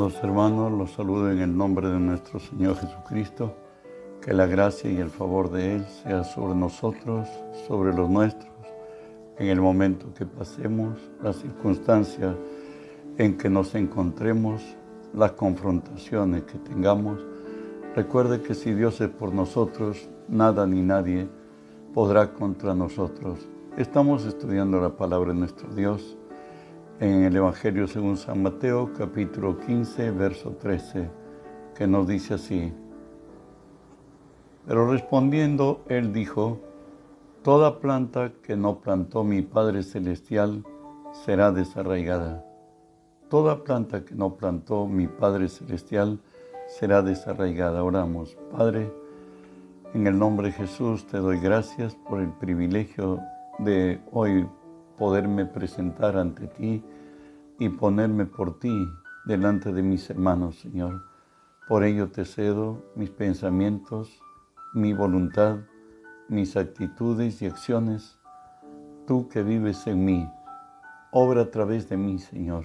Amados hermanos, los saludo en el nombre de nuestro Señor Jesucristo. Que la gracia y el favor de Él sea sobre nosotros, sobre los nuestros, en el momento que pasemos, las circunstancias en que nos encontremos, las confrontaciones que tengamos. Recuerde que si Dios es por nosotros, nada ni nadie podrá contra nosotros. Estamos estudiando la palabra de nuestro Dios en el Evangelio según San Mateo, capítulo 15, verso 13, que nos dice así. Pero respondiendo, él dijo, Toda planta que no plantó mi Padre Celestial será desarraigada. Toda planta que no plantó mi Padre Celestial será desarraigada. Oramos, Padre, en el nombre de Jesús te doy gracias por el privilegio de hoy poderme presentar ante ti y ponerme por ti delante de mis hermanos, Señor. Por ello te cedo mis pensamientos, mi voluntad, mis actitudes y acciones. Tú que vives en mí, obra a través de mí, Señor.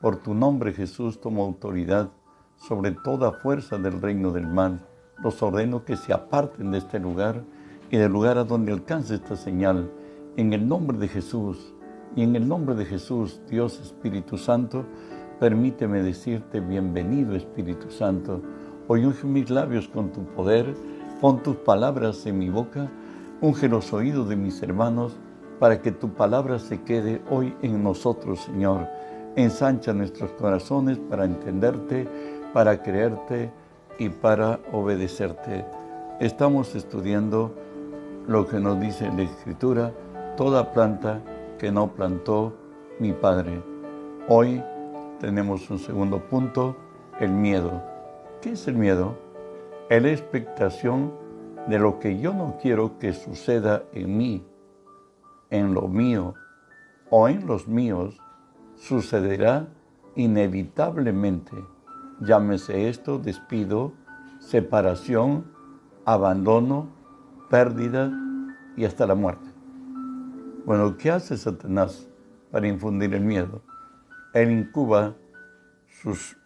Por tu nombre, Jesús, tomo autoridad sobre toda fuerza del reino del mal. Los ordeno que se aparten de este lugar y del lugar a donde alcance esta señal en el nombre de Jesús y en el nombre de Jesús, Dios Espíritu Santo, permíteme decirte bienvenido Espíritu Santo. Hoy unge mis labios con tu poder, pon tus palabras en mi boca, unge los oídos de mis hermanos para que tu palabra se quede hoy en nosotros, Señor. Ensancha nuestros corazones para entenderte, para creerte y para obedecerte. Estamos estudiando lo que nos dice la Escritura toda planta que no plantó mi Padre. Hoy tenemos un segundo punto, el miedo. ¿Qué es el miedo? Es la expectación de lo que yo no quiero que suceda en mí, en lo mío o en los míos, sucederá inevitablemente. Llámese esto despido, separación, abandono, pérdida y hasta la muerte. Bueno, ¿qué hace Satanás para infundir el miedo? Él incuba sus,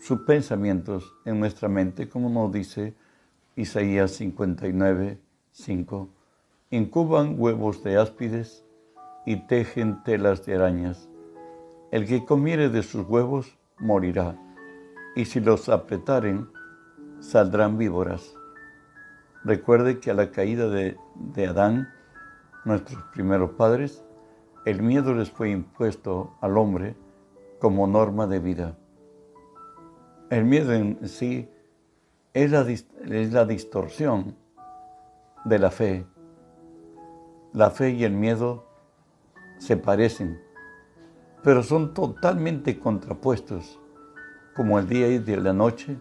sus pensamientos en nuestra mente, como nos dice Isaías 59, 5. Incuban huevos de áspides y tejen telas de arañas. El que comiere de sus huevos morirá, y si los apretaren, saldrán víboras. Recuerde que a la caída de, de Adán, nuestros primeros padres, el miedo les fue impuesto al hombre como norma de vida. El miedo en sí es la, es la distorsión de la fe. La fe y el miedo se parecen, pero son totalmente contrapuestos, como el día y de la noche,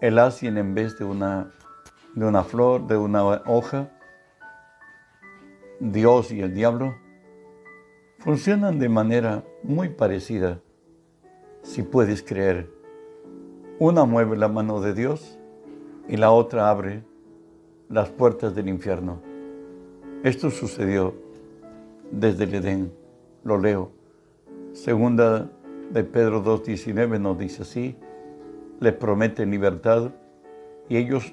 el asien en vez de una, de una flor, de una hoja, Dios y el diablo funcionan de manera muy parecida, si puedes creer. Una mueve la mano de Dios y la otra abre las puertas del infierno. Esto sucedió desde el Edén, lo leo. Segunda de Pedro 2.19 nos dice así, les prometen libertad y ellos,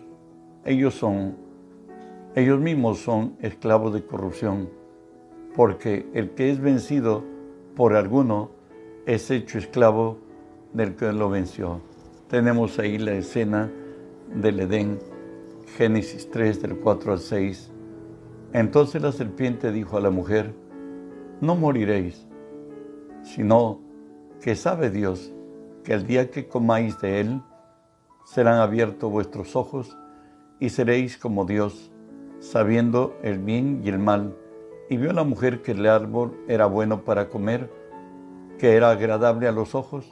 ellos son ellos mismos son esclavos de corrupción, porque el que es vencido por alguno es hecho esclavo del que lo venció. Tenemos ahí la escena del Edén, Génesis 3 del 4 al 6. Entonces la serpiente dijo a la mujer, no moriréis, sino que sabe Dios que el día que comáis de él, serán abiertos vuestros ojos y seréis como Dios sabiendo el bien y el mal, y vio la mujer que el árbol era bueno para comer, que era agradable a los ojos,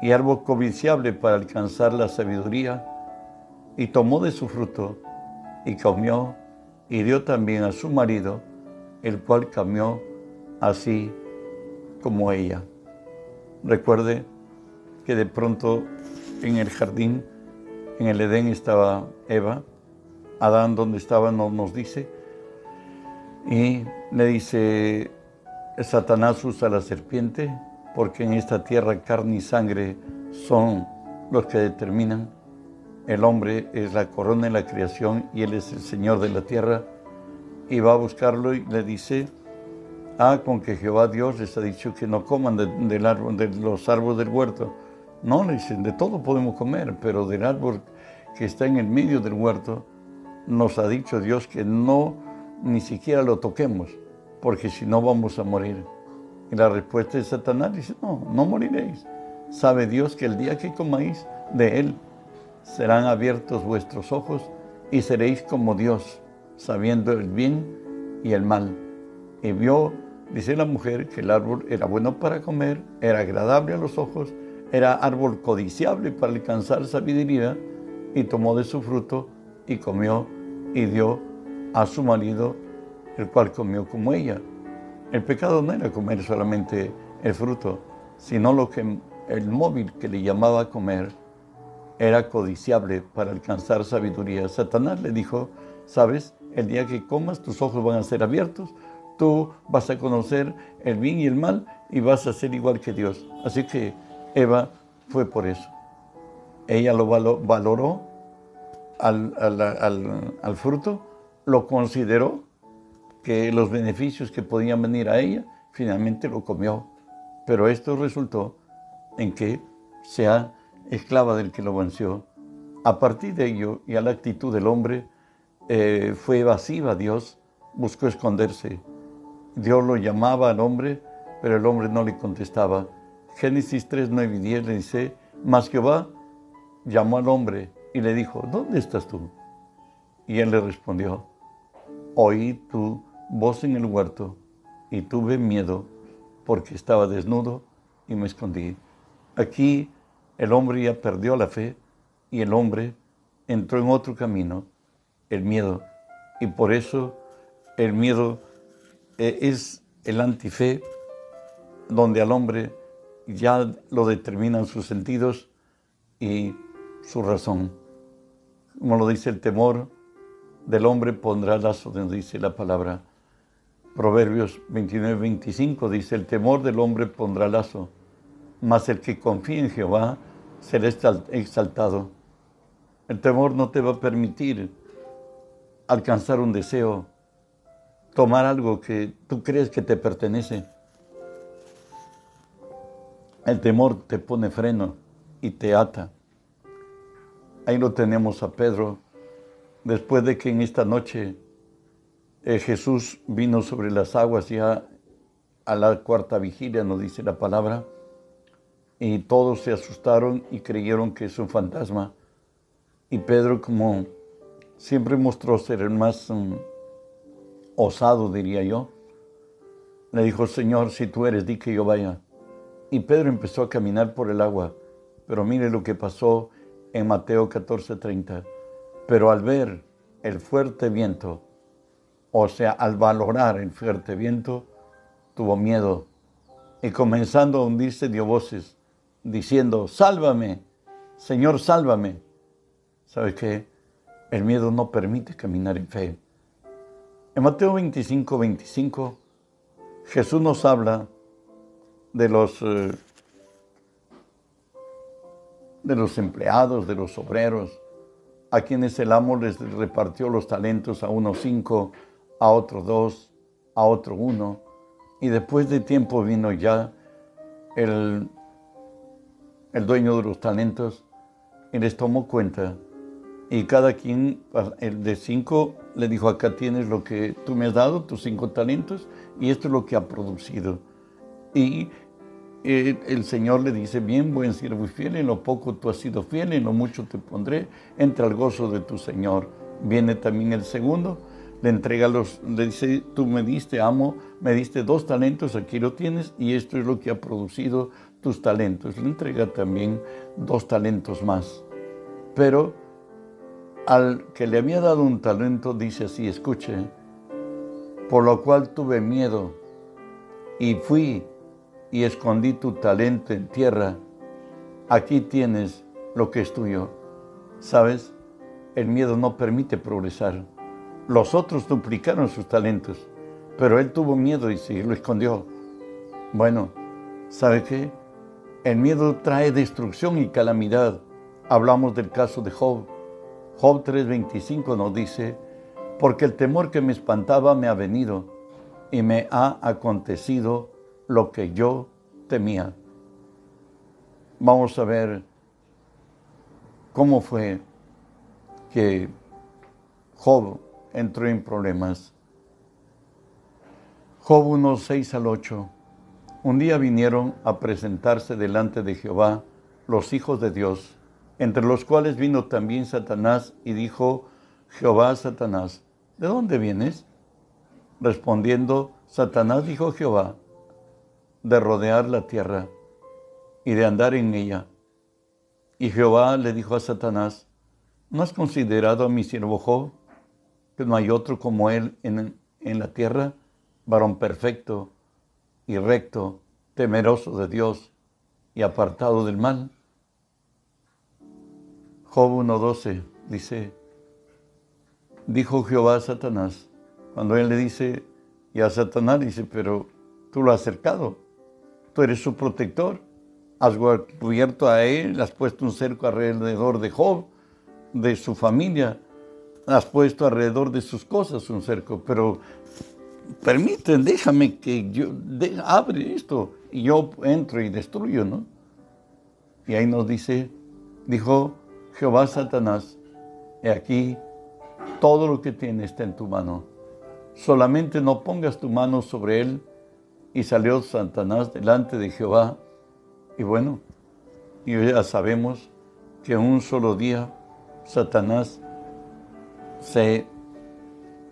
y árbol codiciable para alcanzar la sabiduría, y tomó de su fruto, y comió, y dio también a su marido, el cual comió así como ella. Recuerde que de pronto en el jardín, en el Edén estaba Eva, Adán donde estaba no nos dice. Y le dice, Satanás usa la serpiente porque en esta tierra carne y sangre son los que determinan. El hombre es la corona de la creación y Él es el Señor de la tierra. Y va a buscarlo y le dice, ah, con que Jehová Dios les ha dicho que no coman del árbol, de los árboles del huerto. No, le dicen, de todo podemos comer, pero del árbol que está en el medio del huerto, nos ha dicho Dios que no ni siquiera lo toquemos, porque si no vamos a morir. Y la respuesta de Satanás dice, no, no moriréis. Sabe Dios que el día que comáis de él, serán abiertos vuestros ojos y seréis como Dios, sabiendo el bien y el mal. Y vio, dice la mujer, que el árbol era bueno para comer, era agradable a los ojos, era árbol codiciable para alcanzar sabiduría, y tomó de su fruto y comió y dio a su marido, el cual comió como ella. El pecado no era comer solamente el fruto, sino lo que el móvil que le llamaba comer era codiciable para alcanzar sabiduría. Satanás le dijo, sabes, el día que comas tus ojos van a ser abiertos, tú vas a conocer el bien y el mal y vas a ser igual que Dios. Así que Eva fue por eso. Ella lo valoró al, fruto, lo consideró que los beneficios que podían venir a ella, finalmente lo comió. Pero esto resultó en que sea esclava del que lo venció. A partir de ello y a la actitud del hombre, eh, fue evasiva Dios, buscó esconderse. Dios lo llamaba al hombre, pero el hombre no le contestaba. Génesis 3, 9 y 10 le dice, mas Jehová llamó al hombre y le dijo, ¿dónde estás tú? Y él le respondió, oí tu voz en el huerto y tuve miedo porque estaba desnudo y me escondí. Aquí el hombre ya perdió la fe y el hombre entró en otro camino, el miedo. Y por eso el miedo eh, es el antife, donde al hombre ya lo determinan sus sentidos y su razón como lo dice el temor del hombre pondrá lazo, donde dice la palabra. Proverbios 29, 25 dice, el temor del hombre pondrá lazo, mas el que confía en Jehová será exaltado. El temor no te va a permitir alcanzar un deseo, tomar algo que tú crees que te pertenece. El temor te pone freno y te ata. Ahí lo tenemos a Pedro, después de que en esta noche eh, Jesús vino sobre las aguas ya a la cuarta vigilia, nos dice la palabra, y todos se asustaron y creyeron que es un fantasma. Y Pedro, como siempre mostró ser el más mm, osado, diría yo, le dijo, Señor, si tú eres, di que yo vaya. Y Pedro empezó a caminar por el agua, pero mire lo que pasó en Mateo 14:30. Pero al ver el fuerte viento, o sea, al valorar el fuerte viento, tuvo miedo y comenzando a hundirse dio voces diciendo, sálvame, Señor, sálvame. ¿Sabe qué? El miedo no permite caminar en fe. En Mateo 25, 25, Jesús nos habla de los eh, de los empleados, de los obreros, a quienes el amo les repartió los talentos a unos cinco, a otros dos, a otro uno. Y después de tiempo vino ya el, el dueño de los talentos y les tomó cuenta. Y cada quien, el de cinco, le dijo, acá tienes lo que tú me has dado, tus cinco talentos, y esto es lo que ha producido. Y el Señor le dice, bien, buen siervo y fiel, en lo poco tú has sido fiel, en lo mucho te pondré, entra al gozo de tu Señor. Viene también el segundo, le entrega los, le dice, tú me diste, amo, me diste dos talentos, aquí lo tienes, y esto es lo que ha producido tus talentos. Le entrega también dos talentos más. Pero al que le había dado un talento, dice así, escuche, por lo cual tuve miedo y fui y escondí tu talento en tierra, aquí tienes lo que es tuyo. ¿Sabes? El miedo no permite progresar. Los otros duplicaron sus talentos, pero él tuvo miedo y se lo escondió. Bueno, ¿sabe qué? El miedo trae destrucción y calamidad. Hablamos del caso de Job. Job 3:25 nos dice, porque el temor que me espantaba me ha venido y me ha acontecido lo que yo temía. Vamos a ver cómo fue que Job entró en problemas. Job 1, 6 al 8. Un día vinieron a presentarse delante de Jehová los hijos de Dios, entre los cuales vino también Satanás y dijo, Jehová Satanás, ¿de dónde vienes? Respondiendo, Satanás dijo Jehová, de rodear la tierra y de andar en ella. Y Jehová le dijo a Satanás, ¿no has considerado a mi siervo Job, que no hay otro como él en, en la tierra, varón perfecto y recto, temeroso de Dios y apartado del mal? Job 1.12 dice, dijo Jehová a Satanás, cuando él le dice, y a Satanás dice, pero tú lo has acercado, tú eres su protector, has cubierto a él, has puesto un cerco alrededor de Job, de su familia, has puesto alrededor de sus cosas un cerco, pero permiten, déjame que yo, abre esto y yo entro y destruyo, ¿no? Y ahí nos dice, dijo Jehová Satanás, he aquí, todo lo que tiene está en tu mano, solamente no pongas tu mano sobre él. Y salió Satanás delante de Jehová. Y bueno, y ya sabemos que un solo día Satanás se,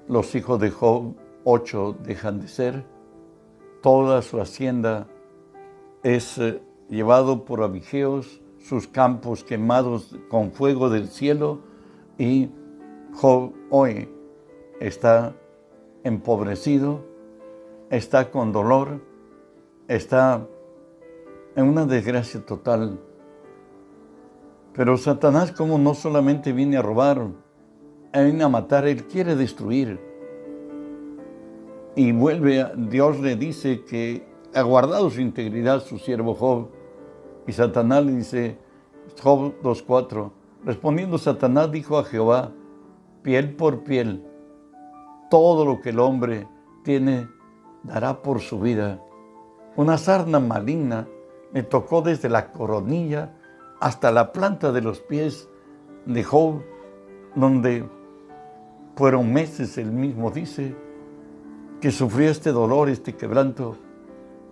los hijos de Job, ocho dejan de ser, toda su hacienda es eh, llevado por abigeos, sus campos quemados con fuego del cielo y Job hoy está empobrecido, está con dolor, está en una desgracia total. Pero Satanás como no solamente viene a robar, viene a matar, él quiere destruir. Y vuelve, Dios le dice que ha guardado su integridad su siervo Job. Y Satanás le dice, Job 2.4, respondiendo Satanás dijo a Jehová, piel por piel, todo lo que el hombre tiene dará por su vida. Una sarna maligna me tocó desde la coronilla hasta la planta de los pies de Job, donde fueron meses, él mismo dice, que sufrió este dolor, este quebranto.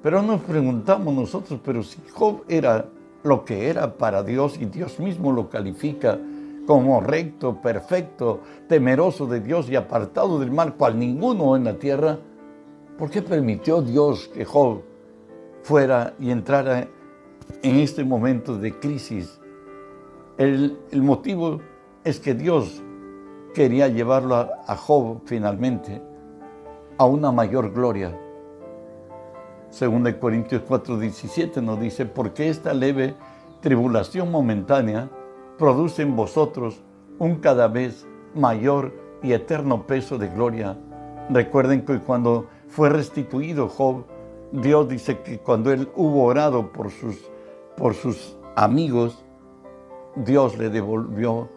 Pero nos preguntamos nosotros, pero si Job era lo que era para Dios y Dios mismo lo califica como recto, perfecto, temeroso de Dios y apartado del mal, cual ninguno en la tierra, ¿por qué permitió Dios que Job fuera y entrara en este momento de crisis? El, motivo es que Dios quería llevarlo a, Job finalmente a una mayor gloria. Según de Corintios 4:17 nos dice, porque esta leve tribulación momentánea produce en vosotros un cada vez mayor y eterno peso de gloria. Recuerden que cuando fue restituido Job, Dios dice que cuando él hubo orado por sus, por sus amigos, Dios le devolvió,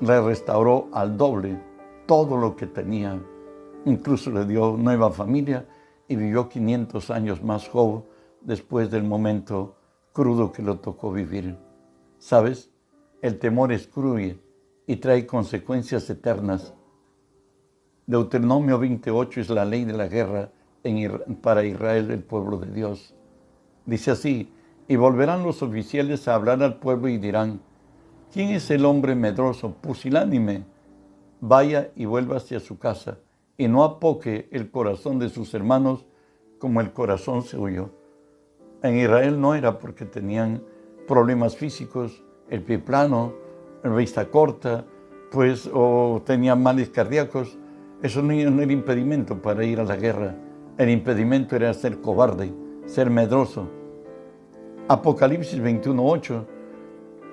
le restauró al doble todo lo que tenía. Incluso le dio nueva familia y vivió 500 años más Job después del momento crudo que lo tocó vivir. ¿Sabes? El temor excluye y trae consecuencias eternas. Deuteronomio 28 es la ley de la guerra para Israel, el pueblo de Dios. Dice así, y volverán los oficiales a hablar al pueblo y dirán, ¿quién es el hombre medroso, pusilánime? Vaya y vuelva hacia su casa, y no apoque el corazón de sus hermanos como el corazón suyo. En Israel no era porque tenían problemas físicos, el pie plano, la vista corta, pues, o tenía males cardíacos. Eso no era impedimento para ir a la guerra. El impedimento era ser cobarde, ser medroso. Apocalipsis 21.8,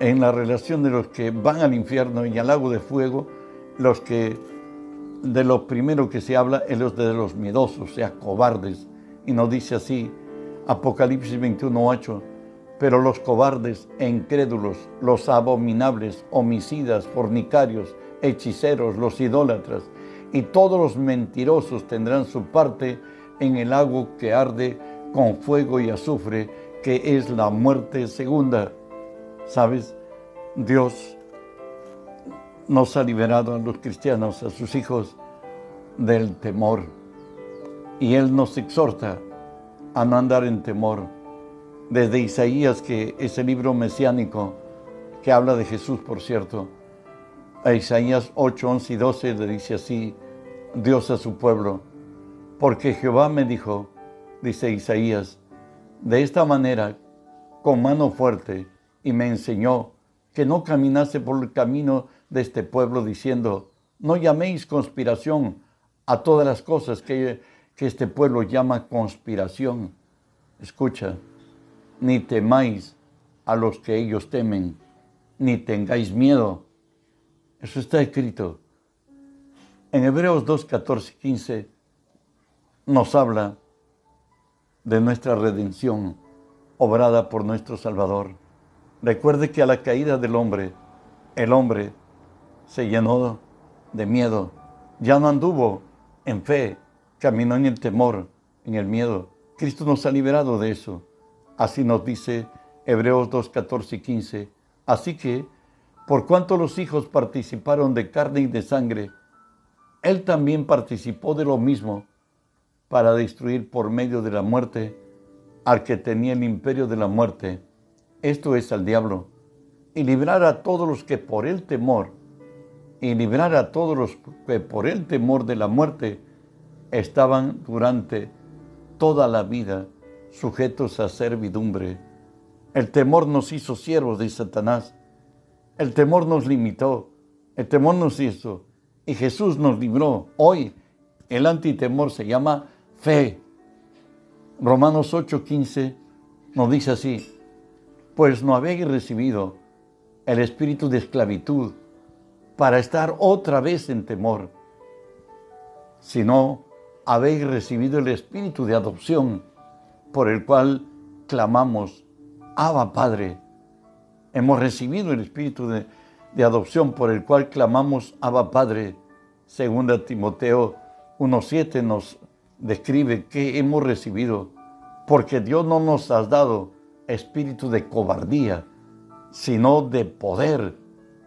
en la relación de los que van al infierno y al lago de fuego, los que de los primeros que se habla es los de los miedosos, o sea, cobardes. Y nos dice así, Apocalipsis 21.8, Pero los cobardes e incrédulos, los abominables, homicidas, fornicarios, hechiceros, los idólatras y todos los mentirosos tendrán su parte en el agua que arde con fuego y azufre, que es la muerte segunda. ¿Sabes? Dios nos ha liberado a los cristianos, a sus hijos, del temor. Y Él nos exhorta a no andar en temor. Desde Isaías, que es el libro mesiánico que habla de Jesús, por cierto, a Isaías 8, 11 y 12 le dice así, Dios a su pueblo, porque Jehová me dijo, dice Isaías, de esta manera, con mano fuerte, y me enseñó que no caminase por el camino de este pueblo, diciendo, no llaméis conspiración a todas las cosas que, que este pueblo llama conspiración. Escucha, ni temáis a los que ellos temen, ni tengáis miedo. Eso está escrito. En Hebreos 2, 14 15 nos habla de nuestra redención obrada por nuestro Salvador. Recuerde que a la caída del hombre, el hombre se llenó de miedo. Ya no anduvo en fe, caminó en el temor, en el miedo. Cristo nos ha liberado de eso. Así nos dice Hebreos 2, 14 y 15. Así que, por cuanto los hijos participaron de carne y de sangre, Él también participó de lo mismo para destruir por medio de la muerte al que tenía el imperio de la muerte, esto es al diablo, y librar a todos los que por el temor, y librar a todos los que por el temor de la muerte estaban durante toda la vida sujetos a servidumbre. El temor nos hizo siervos de Satanás. El temor nos limitó. El temor nos hizo. Y Jesús nos libró. Hoy el antitemor se llama fe. Romanos 8:15 nos dice así, pues no habéis recibido el espíritu de esclavitud para estar otra vez en temor, sino habéis recibido el espíritu de adopción por el cual clamamos, Abba Padre. Hemos recibido el espíritu de, de adopción por el cual clamamos, Abba Padre. Segunda Timoteo 1.7 nos describe que hemos recibido, porque Dios no nos ha dado espíritu de cobardía, sino de poder,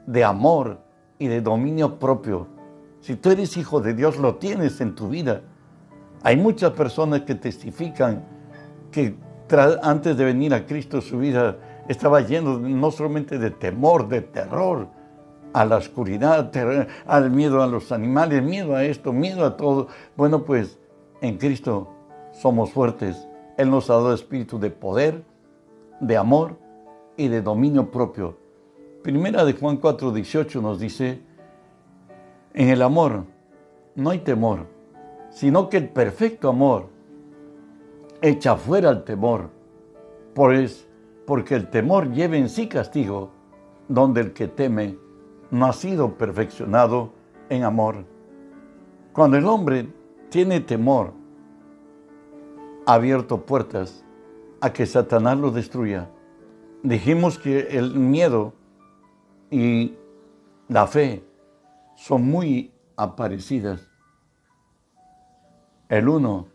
de amor y de dominio propio. Si tú eres hijo de Dios, lo tienes en tu vida. Hay muchas personas que testifican que antes de venir a Cristo su vida estaba lleno no solamente de temor, de terror, a la oscuridad, al miedo a los animales, miedo a esto, miedo a todo. Bueno, pues en Cristo somos fuertes. Él nos ha dado espíritu de poder, de amor y de dominio propio. Primera de Juan 4, 18 nos dice, en el amor no hay temor, sino que el perfecto amor echa fuera el temor, pues, porque el temor lleva en sí castigo, donde el que teme no ha sido perfeccionado en amor. Cuando el hombre tiene temor, ha abierto puertas a que Satanás lo destruya. Dijimos que el miedo y la fe son muy aparecidas. El uno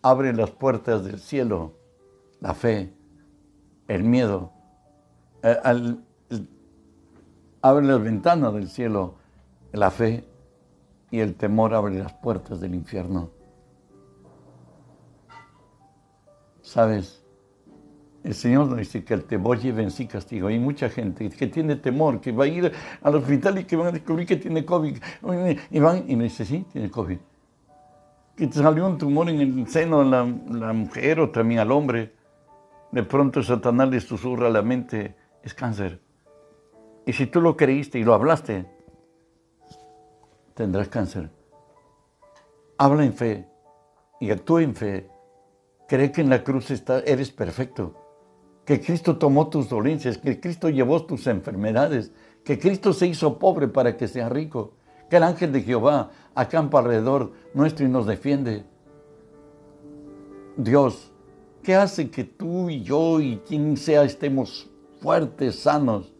abre las puertas del cielo, la fe, el miedo, eh, abre las ventanas del cielo, la fe, y el temor abre las puertas del infierno. ¿Sabes? El Señor nos dice que el temor lleva en sí castigo. Hay mucha gente que tiene temor, que va a ir al hospital y que van a descubrir que tiene COVID. Y van y me dice, sí, tiene COVID. Que te salió un tumor en el seno de la, la mujer o también al hombre. De pronto Satanás le susurra a la mente, es cáncer. Y si tú lo creíste y lo hablaste, tendrás cáncer. Habla en fe y actúa en fe. Cree que en la cruz está, eres perfecto. Que Cristo tomó tus dolencias, que Cristo llevó tus enfermedades, que Cristo se hizo pobre para que sea rico, que el ángel de Jehová acampa alrededor nuestro y nos defiende. Dios ¿Qué hace que tú y yo y quien sea estemos fuertes, sanos?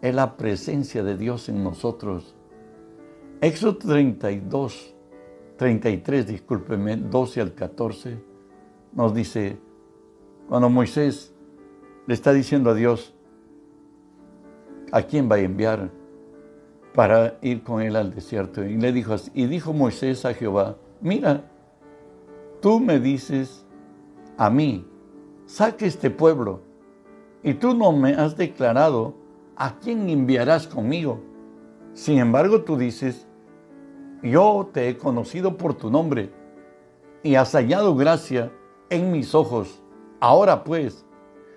Es la presencia de Dios en nosotros. Éxodo 32, 33, discúlpeme, 12 al 14, nos dice, cuando Moisés le está diciendo a Dios, ¿a quién va a enviar para ir con él al desierto? Y le dijo y dijo Moisés a Jehová, mira, tú me dices a mí, saque este pueblo, y tú no me has declarado a quién enviarás conmigo. Sin embargo, tú dices, yo te he conocido por tu nombre y has hallado gracia en mis ojos. Ahora pues,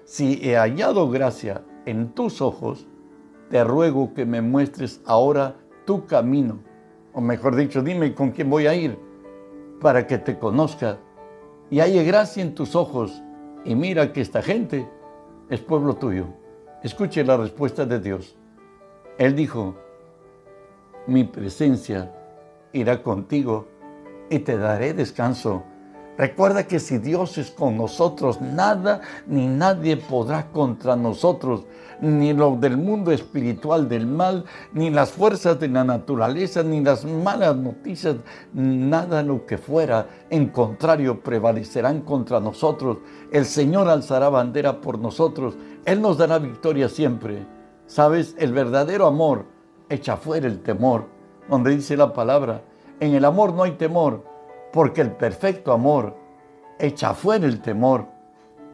si he hallado gracia en tus ojos, te ruego que me muestres ahora tu camino. O mejor dicho, dime con quién voy a ir para que te conozca y haya gracia en tus ojos. Y mira que esta gente es pueblo tuyo. Escuche la respuesta de Dios. Él dijo, mi presencia irá contigo y te daré descanso. Recuerda que si Dios es con nosotros, nada ni nadie podrá contra nosotros, ni lo del mundo espiritual del mal, ni las fuerzas de la naturaleza, ni las malas noticias, nada lo que fuera, en contrario, prevalecerán contra nosotros. El Señor alzará bandera por nosotros, Él nos dará victoria siempre. ¿Sabes? El verdadero amor echa fuera el temor, donde dice la palabra, en el amor no hay temor porque el perfecto amor echa fuera el temor.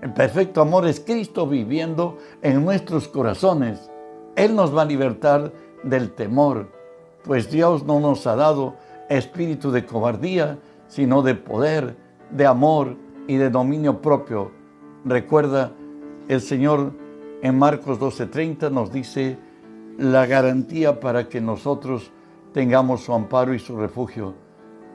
El perfecto amor es Cristo viviendo en nuestros corazones. Él nos va a libertar del temor, pues Dios no nos ha dado espíritu de cobardía, sino de poder, de amor y de dominio propio. Recuerda, el Señor en Marcos 12:30 nos dice la garantía para que nosotros tengamos su amparo y su refugio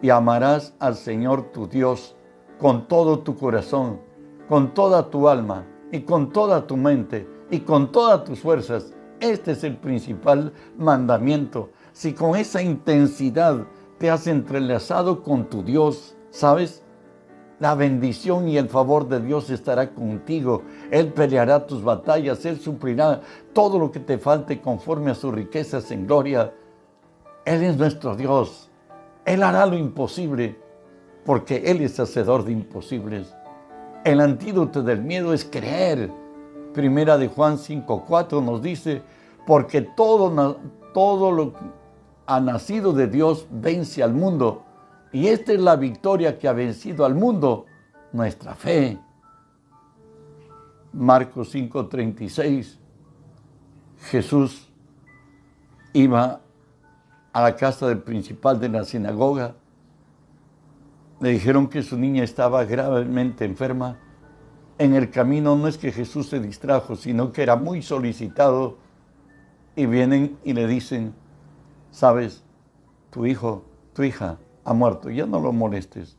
y amarás al Señor tu Dios con todo tu corazón, con toda tu alma y con toda tu mente y con todas tus fuerzas. Este es el principal mandamiento. Si con esa intensidad te has entrelazado con tu Dios, ¿sabes? La bendición y el favor de Dios estará contigo. Él peleará tus batallas, Él suplirá todo lo que te falte conforme a sus riquezas en gloria. Él es nuestro Dios. Él hará lo imposible porque Él es hacedor de imposibles. El antídoto del miedo es creer. Primera de Juan 5.4 nos dice, porque todo, todo lo que ha nacido de Dios vence al mundo. Y esta es la victoria que ha vencido al mundo, nuestra fe. Marcos 5:36, Jesús iba a la casa del principal de la sinagoga. Le dijeron que su niña estaba gravemente enferma. En el camino no es que Jesús se distrajo, sino que era muy solicitado. Y vienen y le dicen, sabes, tu hijo, tu hija ha muerto, ya no lo molestes.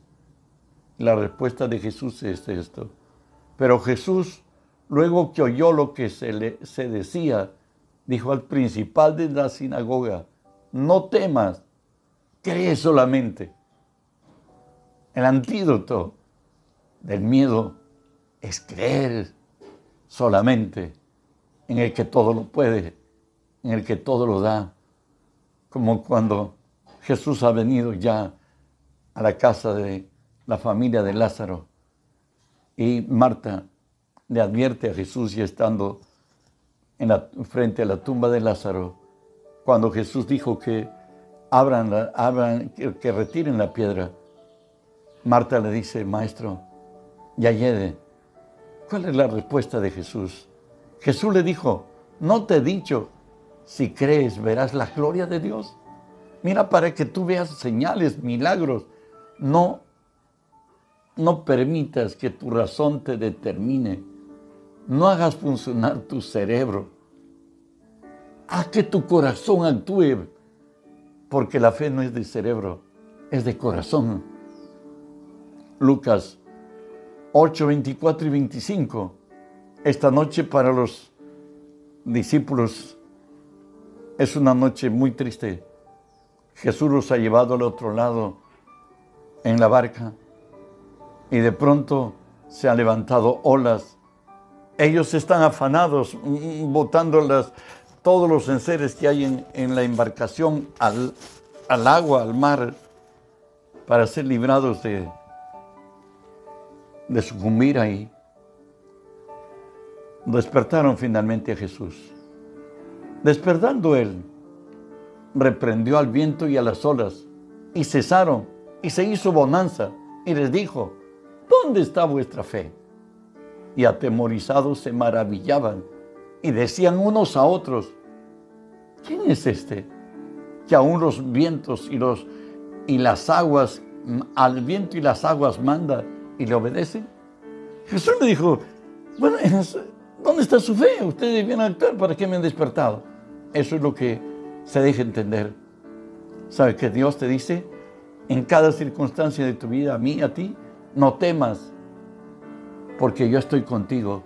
La respuesta de Jesús es esto. Pero Jesús, luego que oyó lo que se, le, se decía, dijo al principal de la sinagoga, no temas, cree solamente. El antídoto del miedo es creer solamente en el que todo lo puede, en el que todo lo da, como cuando Jesús ha venido ya a la casa de la familia de Lázaro y Marta le advierte a Jesús y estando en la, frente a la tumba de Lázaro, cuando Jesús dijo que abran, que, retiren la piedra, Marta le dice, maestro, ya llegue. ¿Cuál es la respuesta de Jesús? Jesús le dijo, no te he dicho, si crees verás la gloria de Dios. Mira para que tú veas señales, milagros. No, no permitas que tu razón te determine. No hagas funcionar tu cerebro. Haz que tu corazón actúe, porque la fe no es de cerebro, es de corazón. Lucas 8, 24 y 25. Esta noche para los discípulos es una noche muy triste. Jesús los ha llevado al otro lado en la barca y de pronto se han levantado olas. Ellos están afanados, botando las, todos los enseres que hay en, la embarcación al, al agua, al mar, para ser librados de, de sucumbir ahí. Despertaron finalmente a Jesús. Despertando él, reprendió al viento y a las olas, y cesaron, y se hizo bonanza, y les dijo, ¿dónde está vuestra fe? Y atemorizados se maravillaban, y decían unos a otros, ¿quién es este? Que aún los vientos y, los, y las aguas, al viento y las aguas manda y le obedecen. Jesús le dijo, bueno, ¿dónde está su fe? Ustedes a actuar, ¿para qué me han despertado? Eso es lo que se deja entender. ¿Sabe que Dios te dice en cada circunstancia de tu vida, a mí, a ti, no temas, porque yo estoy contigo.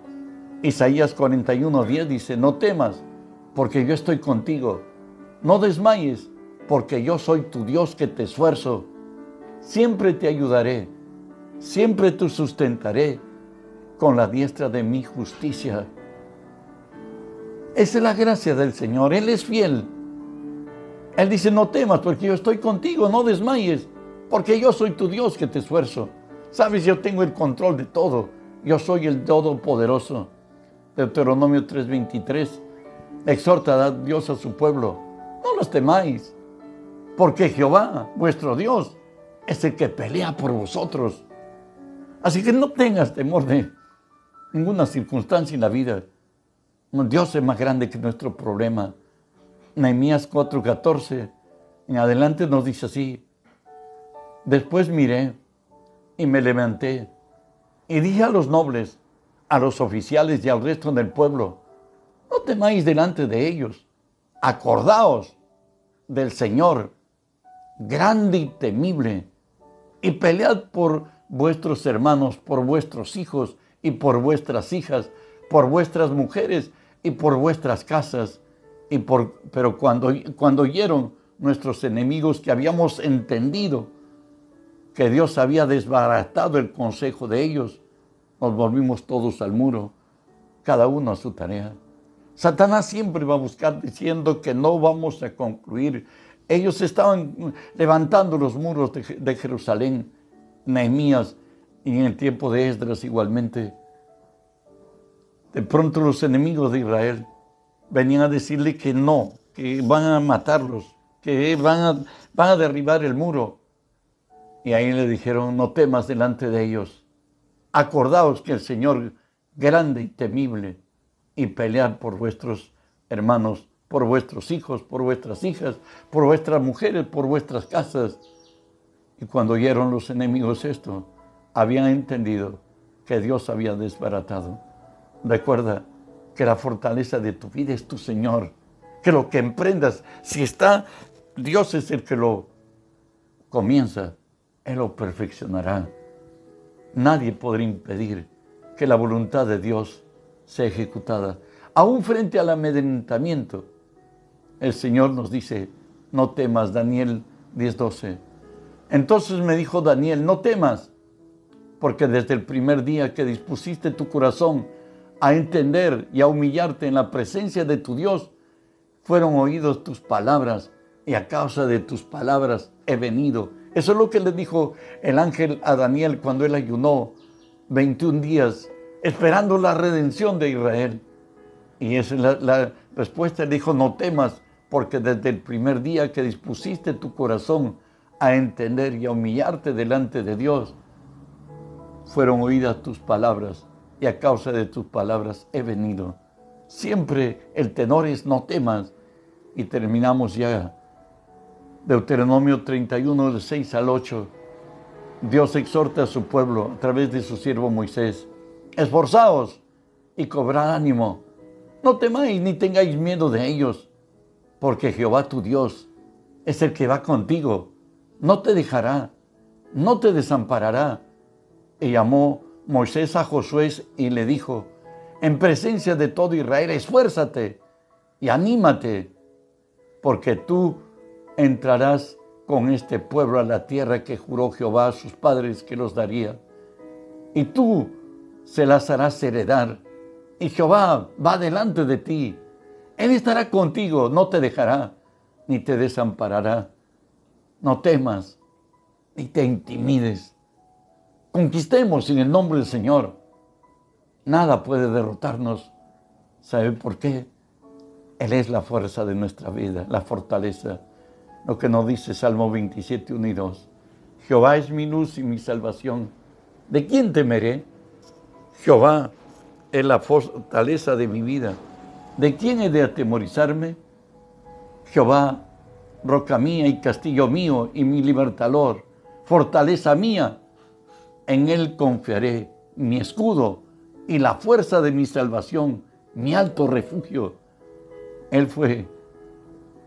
Isaías 41, 10 dice, no temas, porque yo estoy contigo. No desmayes, porque yo soy tu Dios que te esfuerzo. Siempre te ayudaré, siempre te sustentaré con la diestra de mi justicia. Esa es la gracia del Señor, Él es fiel. Él dice, no temas porque yo estoy contigo, no desmayes, porque yo soy tu Dios que te esfuerzo. Sabes, yo tengo el control de todo, yo soy el Todopoderoso. Deuteronomio 3:23, exhorta a Dios a su pueblo, no los temáis, porque Jehová, vuestro Dios, es el que pelea por vosotros. Así que no tengas temor de ninguna circunstancia en la vida. Dios es más grande que nuestro problema. Nehemías 4:14 en adelante nos dice así, después miré y me levanté y dije a los nobles, a los oficiales y al resto del pueblo, no temáis delante de ellos, acordaos del Señor, grande y temible, y pelead por vuestros hermanos, por vuestros hijos y por vuestras hijas, por vuestras mujeres y por vuestras casas y por, pero cuando, cuando oyeron nuestros enemigos que habíamos entendido que Dios había desbaratado el consejo de ellos, nos volvimos todos al muro, cada uno a su tarea. Satanás siempre va a buscar diciendo que no vamos a concluir. Ellos estaban levantando los muros de, Jerusalén, Nehemías, y en el tiempo de Esdras igualmente. De pronto los enemigos de Israel venían a decirle que no, que van a matarlos, que van a, van a derribar el muro. Y ahí le dijeron, no temas delante de ellos. Acordaos que el Señor grande y temible y pelear por vuestros hermanos, por vuestros hijos, por vuestras hijas, por vuestras mujeres, por vuestras casas. Y cuando oyeron los enemigos esto, habían entendido que Dios había desbaratado. Recuerda, que la fortaleza de tu vida es tu Señor. Que lo que emprendas, si está, Dios es el que lo comienza, Él lo perfeccionará. Nadie podrá impedir que la voluntad de Dios sea ejecutada. Aún frente al amedrentamiento, el Señor nos dice, no temas, Daniel 10:12. Entonces me dijo Daniel, no temas, porque desde el primer día que dispusiste tu corazón a entender y a humillarte en la presencia de tu Dios, fueron oídos tus palabras y a causa de tus palabras he venido. Eso es lo que le dijo el ángel a Daniel cuando él ayunó 21 días esperando la redención de Israel. Y esa es la, respuesta. Le dijo, no temas, porque desde el primer día que dispusiste tu corazón a entender y a humillarte delante de Dios, fueron oídas tus palabras y a causa de tus palabras he venido. Siempre el tenor es no temas. Y terminamos ya. Deuteronomio 31, de 6 al 8. Dios exhorta a su pueblo a través de su siervo Moisés. Esforzaos y cobrad ánimo. No temáis ni tengáis miedo de ellos, porque Jehová tu Dios es el que va contigo. No te dejará, no te desamparará. Y llamó Moisés a Josué y le dijo, en presencia de todo Israel, esfuérzate y anímate, porque tú entrarás con este pueblo a la tierra que juró Jehová a sus padres que los daría. Y tú se las harás heredar. Y Jehová va delante de ti. Él estará contigo, no te dejará, ni te desamparará. No temas, ni te intimides. Conquistemos en el nombre del Señor. Nada puede derrotarnos. ¿Sabe por qué? Él es la fuerza de nuestra vida, la fortaleza. Lo que nos dice Salmo 27, 1 y 2. Jehová es mi luz y mi salvación. ¿De quién temeré? Jehová es la fortaleza de mi vida. ¿De quién he de atemorizarme? Jehová, roca mía y castillo mío y mi libertador, fortaleza mía. En él confiaré, mi escudo y la fuerza de mi salvación, mi alto refugio. Él fue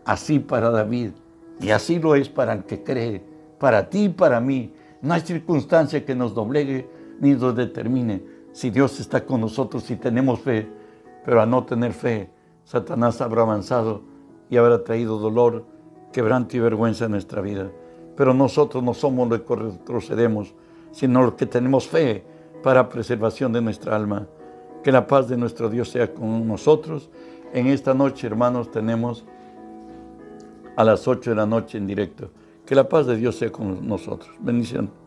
así para David y así lo es para el que cree, para ti y para mí. No hay circunstancia que nos doblegue ni nos determine. Si Dios está con nosotros, si tenemos fe, pero a no tener fe, Satanás habrá avanzado y habrá traído dolor, quebranto y vergüenza en nuestra vida. Pero nosotros no somos los que retrocedemos, sino los que tenemos fe para preservación de nuestra alma. Que la paz de nuestro Dios sea con nosotros en esta noche, hermanos, tenemos a las 8 de la noche en directo. Que la paz de Dios sea con nosotros. Bendición.